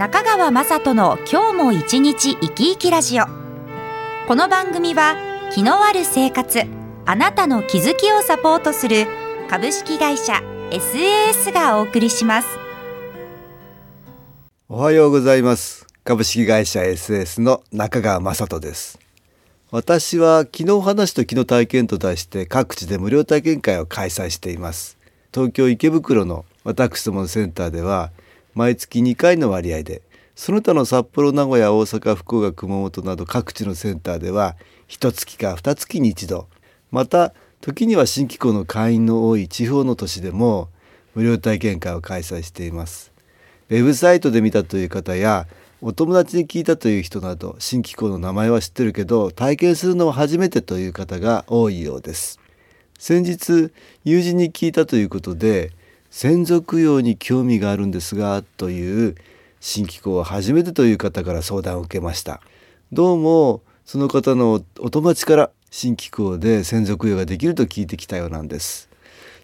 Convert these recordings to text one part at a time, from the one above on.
中川雅人の今日も一日生き生きラジオ。この番組は気のある生活あなたの気づきをサポートする株式会社 SAS がお送りします。おはようございます。株式会社 SAS の中川雅人です。私は昨日話と昨日体験と題して各地で無料体験会を開催しています。東京池袋の私どものセンターでは毎月2回の割合でその他の札幌名古屋大阪福岡熊本など各地のセンターでは1月か2月に1度また時には新機構の会員の多い地方の都市でも無料体験会を開催しています。ウェブサイトで見たという方やお友達に聞いたという人など新機構の名前は知ってるけど体験するのは初めてという方が多いようです。先日友人に聞いたということで専属用に興味があるんですがという新機構は初めてという方から相談を受けました。どうもその方のお友達から新機構で専属用ができると聞いてきたようなんです。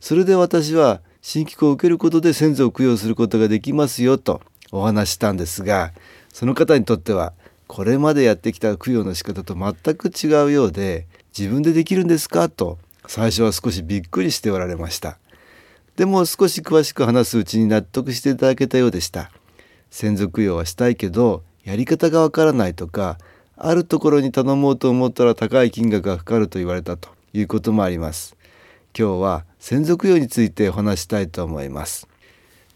それで私は新機構を受けることで先祖を供養することができますよとお話したんですがその方にとってはこれまでやってきた供養の仕方と全く違うようで自分でできるんですかと最初は少しびっくりしておられました。でも少し詳しく話すうちに納得していただけたようでした。先祖供養はしたいけどやり方がわからないとかあるところに頼もうと思ったら高い金額がかかると言われたということもあります。今日は先祖供養についてお話したいと思います。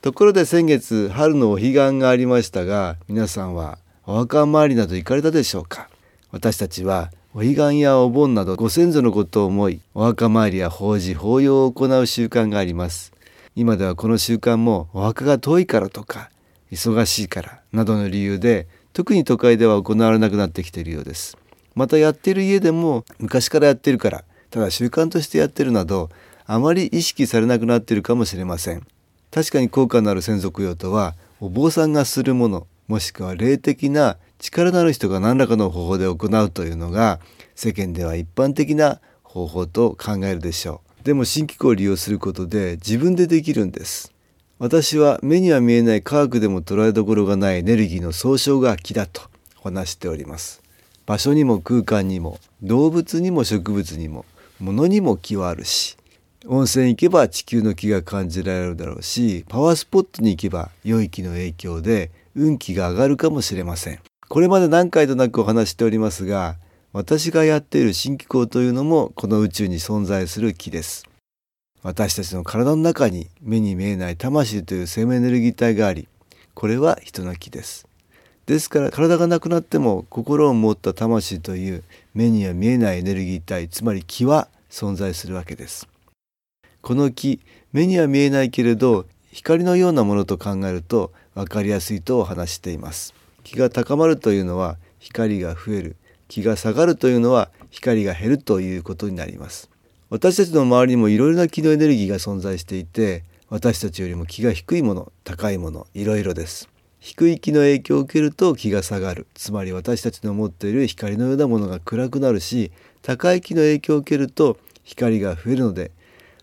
ところで先月春のお彼岸がありましたが皆さんはお墓参りなど行かれたでしょうか？私たちはお彼岸やお盆などご先祖のことを思いお墓参りや法事法要を行う習慣があります。今ではこの習慣もお墓が遠いからとか忙しいからなどの理由で特に都会では行われなくなってきているようです。またやっている家でも昔からやってるからただ習慣としてやってるなどあまり意識されなくなっているかもしれません。確かに効果のある専属用とはお坊さんがするものもしくは霊的な力のある人が何らかの方法で行うというのが世間では一般的な方法と考えるでしょう。でも新機構を利用することで自分でできるんです。私は目には見えない科学でも捉えどころがないエネルギーの総称が気だと話しております。場所にも空間にも動物にも植物にも物にも気はあるし温泉行けば地球の気が感じられるだろうしパワースポットに行けば良い気の影響で運気が上がるかもしれません。これまで何回となくお話しておりますが私がやっている新機構というのもこの宇宙に存在する気です。私たちの体の中に目に見えない魂という生命エネルギー体がありこれは人の気です。ですから体がなくなっても心を持った魂という目には見えないエネルギー体つまり気は存在するわけです。この気目には見えないけれど光のようなものと考えると分かりやすいと話しています。気が高まるというのは光が増える。気が下がるというのは光が減るということになります。私たちの周りにもいろいろな気のエネルギーが存在していて私たちよりも気が低いもの高いものいろいろです。低い気の影響を受けると気が下がる。つまり私たちの持っている光のようなものが暗くなるし高い気の影響を受けると光が増えるので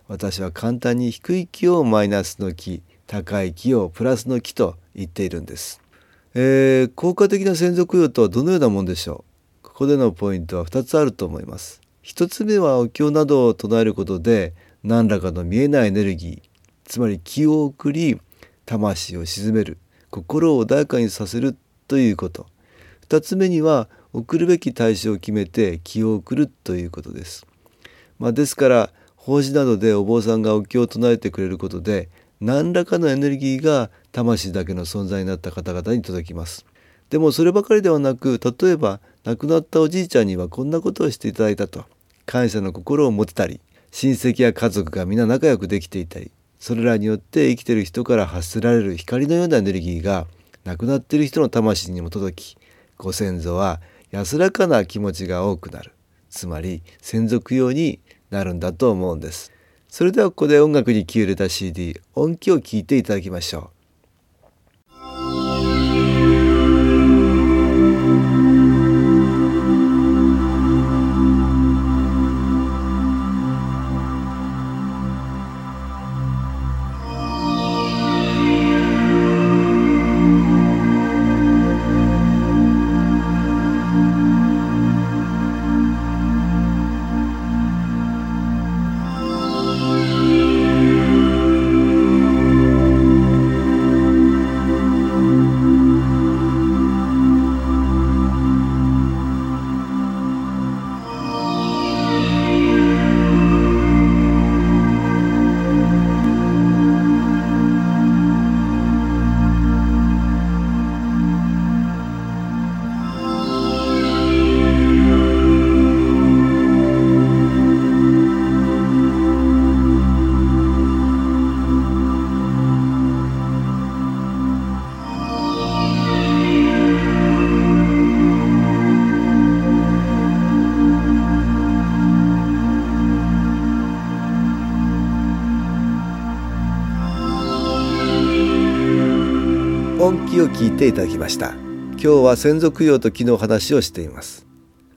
私は簡単に低い気をマイナスの気高い気をプラスの気と言っているんです。えー、効果的な専属用とはどのようなものでしょう？ここでのポイントは2つあると思います。1つ目はお経などを唱えることで何らかの見えないエネルギーつまり気を送り魂を鎮める心を穏やかにさせるということ2つ目には送るべき対象を決めて気を送るということです。まあ、ですから法事などでお坊さんがお経を唱えてくれることで何らかのエネルギーが魂だけの存在になった方々に届きますでもそればかりではなく例えば亡くなったおじいちゃんにはこんなことをしていただいたと。感謝の心を持てたり親戚や家族が皆仲良くできていたりそれらによって生きてる人から発せられる光のようなエネルギーが亡くなっている人の魂にも届きご先祖は安らかな気持ちが多くなる。つまり専属用になるんだと思うんです。それではここで音楽に気を入れた CD 音機を聴いていただきましょう。を聞いていただきました。今日は専属用と気の話をしています。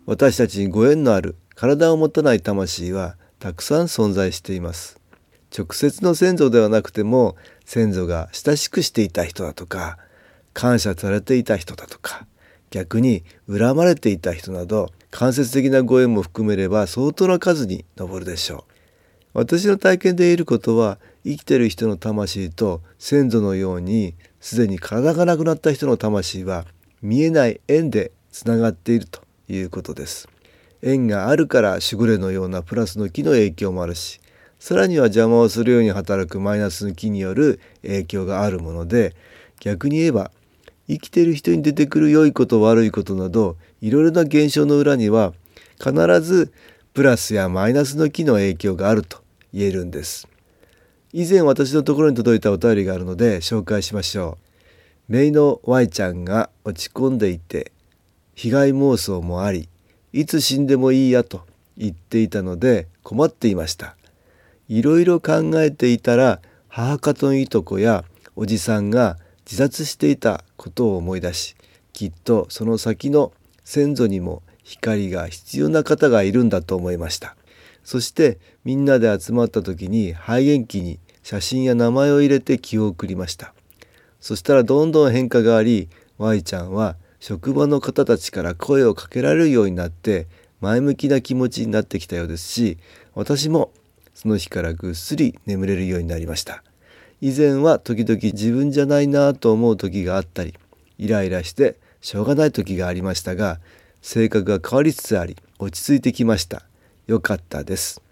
私たちにご縁のある体を持たない魂はたくさん存在しています。直接の先祖ではなくても先祖が親しくしていた人だとか感謝されていた人だとか逆に恨まれていた人など間接的なご縁も含めれば相当な数に上るでしょう。私の体験で言えることは生きてる人の魂と先祖のようにすでに体がなくなった人の魂は見えない縁でつながっているということです。縁があるから守護霊のようなプラスの気の影響もあるしさらには邪魔をするように働くマイナスの気による影響があるもので逆に言えば生きている人に出てくる良いこと悪いことなどいろいろな現象の裏には必ずプラスやマイナスの気の影響があると言えるんです。以前私のところに届いたお便りがあるので紹介しましょう。メイの Y ちゃんが落ち込んでいて被害妄想もありいつ死んでもいいやと言っていたので困っていました。いろいろ考えていたら母方のいとこやおじさんが自殺していたことを思い出しきっとその先の先祖にも光が必要な方がいるんだと思いました。そしてみんなで集まった時に肺元気に写真や名前を入れて気を送りました。そしたらどんどん変化があり Y ちゃんは職場の方たちから声をかけられるようになって前向きな気持ちになってきたようですし私もその日からぐっすり眠れるようになりました。以前は時々自分じゃないなと思う時があったりイライラしてしょうがない時がありましたが性格が変わりつつあり落ち着いてきました。良かったです。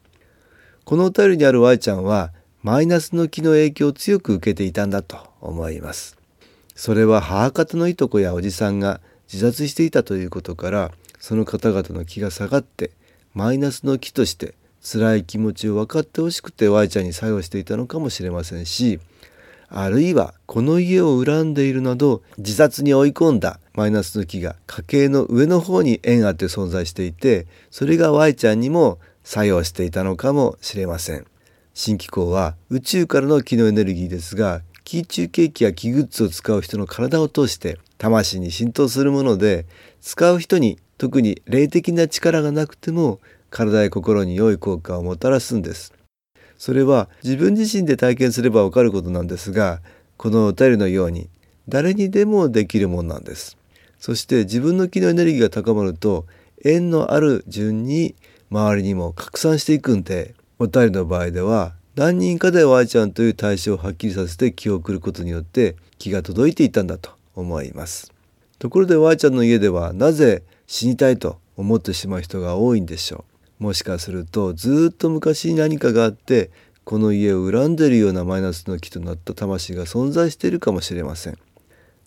このお便りにある Y ちゃんはマイナスの気の影響を強く受けていたんだと思います。それは母方のいとこやおじさんが自殺していたということからその方々の気が下がってマイナスの気として辛い気持ちを分かってほしくて Y ちゃんに作用していたのかもしれませんしあるいはこの家を恨んでいるなど自殺に追い込んだマイナスの気が家計の上の方に縁あって存在していてそれが Y ちゃんにも作用していたのかもしれません。新機構は宇宙からの気のエネルギーですが気中継機や気グッズを使う人の体を通して魂に浸透するもので使う人に特に霊的な力がなくても体や心に良い効果をもたらすんです。それは自分自身で体験すればわかることなんですがこのお便りのように誰にでもできるもんなんです。そして自分の気のエネルギーが高まると縁のある順に周りにも拡散していくんでお便りの場合では何人かで Y ちゃんという対象をはっきりさせて気を送ることによって気が届いていたんだと思いますところで Y ちゃんの家ではなぜ死にたいと思ってしまう人が多いんでしょうもしかするとずっと昔に何かがあってこの家を恨んでいるようなマイナスの気となった魂が存在しているかもしれません。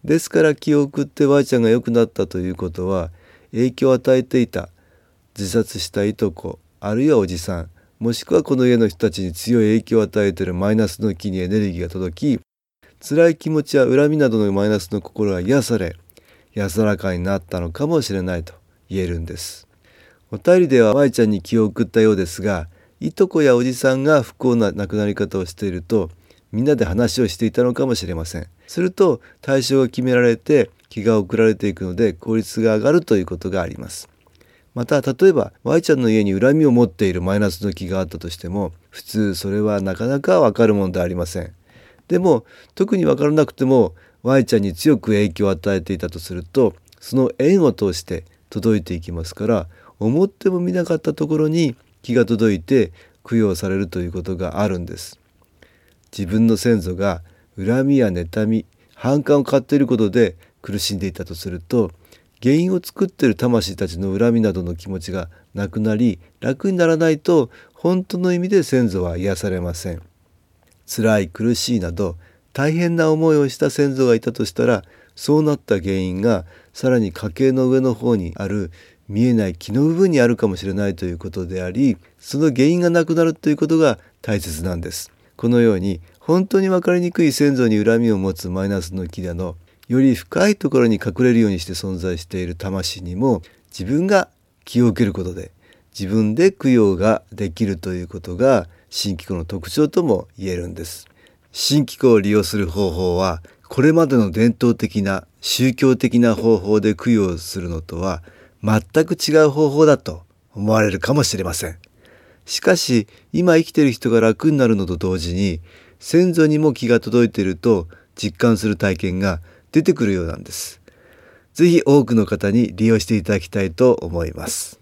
ですから気を送って Y ちゃんが良くなったということは影響を与えていた自殺したいとこあるいはおじさんもしくはこの家の人たちに強い影響を与えているマイナスの気にエネルギーが届き辛い気持ちや恨みなどのマイナスの心が癒され安らかになったのかもしれないと言えるんです。お便りでは Y ちゃんに気を送ったようですがいとこやおじさんが不幸な亡くなり方をしているとみんなで話をしていたのかもしれません。すると対象が決められて気が送られていくので効率が上がるということがあります。また例えば Y ちゃんの家に恨みを持っているマイナスの気があったとしても普通それはなかなかわかるものではありません。でも特に分からなくても Y ちゃんに強く影響を与えていたとするとその縁を通して届いていきますから思ってもみなかったところに気が届いて供養されるということがあるんです。自分の先祖が恨みや妬み反感を買っていることで苦しんでいたとすると原因を作っている魂たちの恨みなどの気持ちがなくなり楽にならないと本当の意味で先祖は癒されません。辛い苦しいなど大変な思いをした先祖がいたとしたらそうなった原因がさらに家系の上の方にある見えない気の部分にあるかもしれないということでありその原因がなくなるということが大切なんです。このように本当に分かりにくい先祖に恨みを持つマイナスの木だのより深いところに隠れるようにして存在している魂にも自分が気を受けることで自分で供養ができるということが新機構の特徴とも言えるんです。新機構を利用する方法はこれまでの伝統的な宗教的な方法で供養するのとは全く違う方法だと思われるかもしれません。しかし今生きている人が楽になるのと同時に先祖にも気が届いていると実感する体験が出てくるようなんです。ぜひ多くの方に利用していただきたいと思います。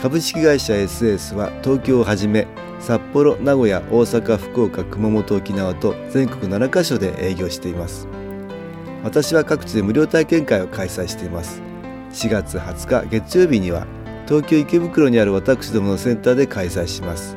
株式会社 SS は東京をはじめ札幌、名古屋、大阪、福岡、熊本、沖縄と全国7カ所で営業しています。私は各地で無料体験会を開催しています。4月20日月曜日には東京池袋にある私どものセンターで開催します。